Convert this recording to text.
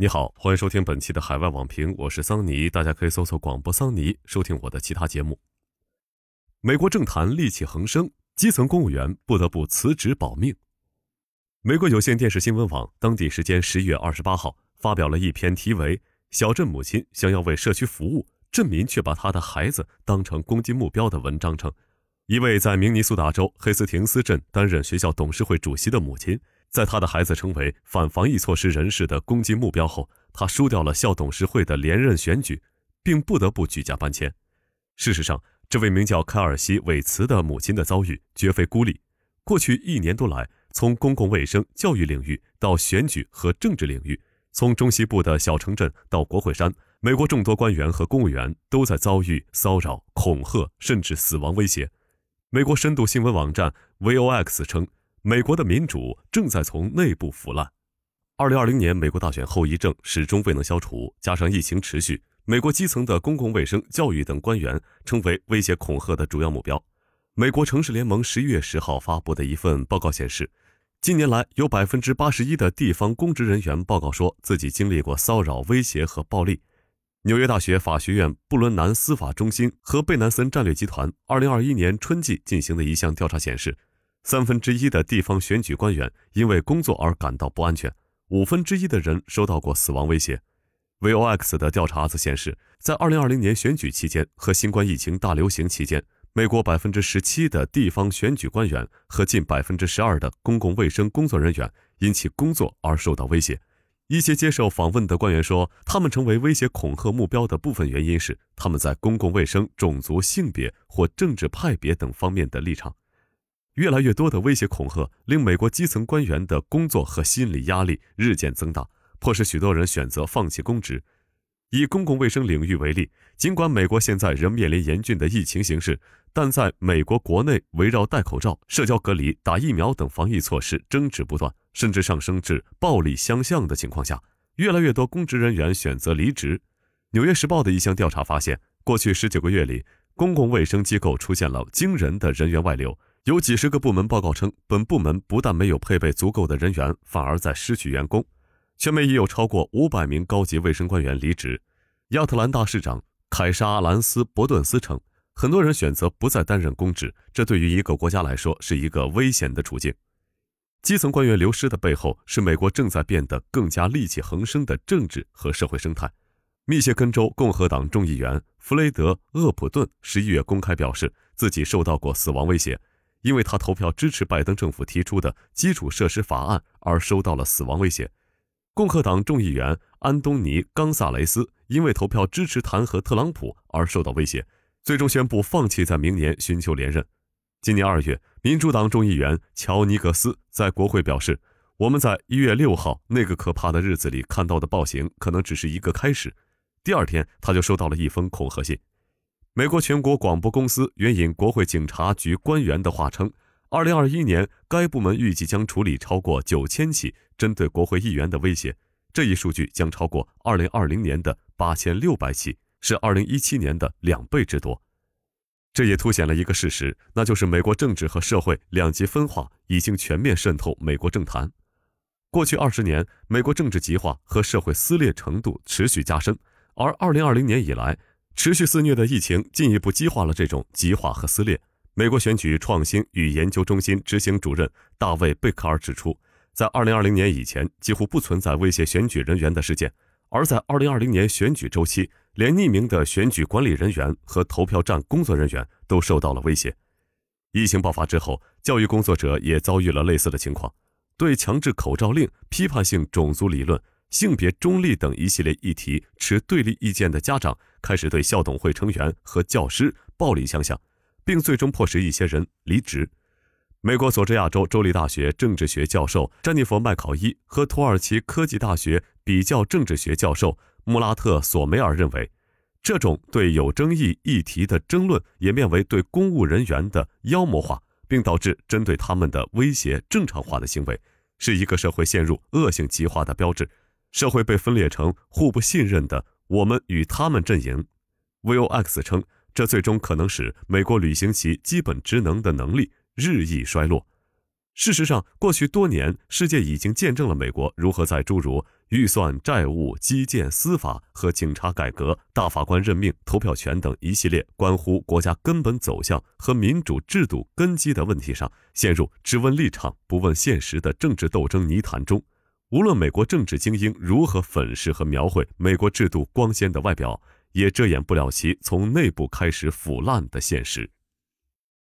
你好，欢迎收听本期的海外网评，我是桑尼，大家可以搜索广播桑尼收听我的其他节目。美国政坛戾气横生，基层公务员不得不辞职保命。美国有线电视新闻网当地时间十一月二十八号发表了一篇题为《小镇母亲想要为社区服务，镇民却把她的孩子当成攻击目标》的文章称，一位在明尼苏达州黑斯廷斯镇担任学校董事会主席的母亲。在他的孩子成为反防疫措施人士的攻击目标后，他输掉了校董事会的连任选举，并不得不举家搬迁。事实上，这位名叫凯尔西·韦茨的母亲的遭遇绝非孤立。过去一年多来，从公共卫生、教育领域到选举和政治领域，从中西部的小城镇到国会山，美国众多官员和公务员都在遭遇骚扰、恐吓，甚至死亡威胁。美国深度新闻网站 Vox 称。美国的民主正在从内部腐烂。二零二零年美国大选后遗症始终未能消除，加上疫情持续，美国基层的公共卫生、教育等官员成为威胁恐吓的主要目标。美国城市联盟十一月十号发布的一份报告显示，近年来有百分之八十一的地方公职人员报告说自己经历过骚扰、威胁和暴力。纽约大学法学院布伦南司法中心和贝南森战略集团二零二一年春季进行的一项调查显示。三分之一的地方选举官员因为工作而感到不安全，五分之一的人收到过死亡威胁。Vox 的调查则显示，在2020年选举期间和新冠疫情大流行期间，美国百分之十七的地方选举官员和近百分之十二的公共卫生工作人员因其工作而受到威胁。一些接受访问的官员说，他们成为威胁恐吓目标的部分原因是他们在公共卫生、种族、性别或政治派别等方面的立场。越来越多的威胁恐吓令美国基层官员的工作和心理压力日渐增大，迫使许多人选择放弃公职。以公共卫生领域为例，尽管美国现在仍面临严峻的疫情形势，但在美国国内围绕戴口罩、社交隔离、打疫苗等防疫措施争执不断，甚至上升至暴力相向的情况下，越来越多公职人员选择离职。《纽约时报》的一项调查发现，过去十九个月里，公共卫生机构出现了惊人的人员外流。有几十个部门报告称，本部门不但没有配备足够的人员，反而在失去员工。全美已有超过五百名高级卫生官员离职。亚特兰大市长凯莎·兰斯·伯顿斯称，很多人选择不再担任公职，这对于一个国家来说是一个危险的处境。基层官员流失的背后，是美国正在变得更加戾气横生的政治和社会生态。密歇根州共和党众议员弗雷德·厄普顿十一月公开表示，自己受到过死亡威胁。因为他投票支持拜登政府提出的基础设施法案而受到了死亡威胁。共和党众议员安东尼·冈萨雷斯因为投票支持弹劾特朗普而受到威胁，最终宣布放弃在明年寻求连任。今年二月，民主党众议员乔尼格斯在国会表示：“我们在一月六号那个可怕的日子里看到的暴行可能只是一个开始。”第二天，他就收到了一封恐吓信。美国全国广播公司援引国会警察局官员的话称，2021年该部门预计将处理超过9000起针对国会议员的威胁，这一数据将超过2020年的8600起，是2017年的两倍之多。这也凸显了一个事实，那就是美国政治和社会两极分化已经全面渗透美国政坛。过去二十年，美国政治极化和社会撕裂程度持续加深，而2020年以来。持续肆虐的疫情进一步激化了这种极化和撕裂。美国选举创新与研究中心执行主任大卫·贝克尔指出，在2020年以前，几乎不存在威胁选举人员的事件；而在2020年选举周期，连匿名的选举管理人员和投票站工作人员都受到了威胁。疫情爆发之后，教育工作者也遭遇了类似的情况，对强制口罩令、批判性种族理论。性别中立等一系列议题持对立意见的家长开始对校董会成员和教师暴力相向，并最终迫使一些人离职。美国佐治亚州州立大学政治学教授詹妮弗·麦考伊和土耳其科技大学比较政治学教授穆拉特·索梅尔认为，这种对有争议议题的争论演变为对公务人员的妖魔化，并导致针对他们的威胁正常化的行为，是一个社会陷入恶性极化的标志。社会被分裂成互不信任的我们与他们阵营。Vox 称，这最终可能使美国履行其基本职能的能力日益衰落。事实上，过去多年，世界已经见证了美国如何在诸如预算、债务、基建、司法和警察改革、大法官任命、投票权等一系列关乎国家根本走向和民主制度根基的问题上，陷入只问立场不问现实的政治斗争泥潭中。无论美国政治精英如何粉饰和描绘美国制度光鲜的外表，也遮掩不了其从内部开始腐烂的现实。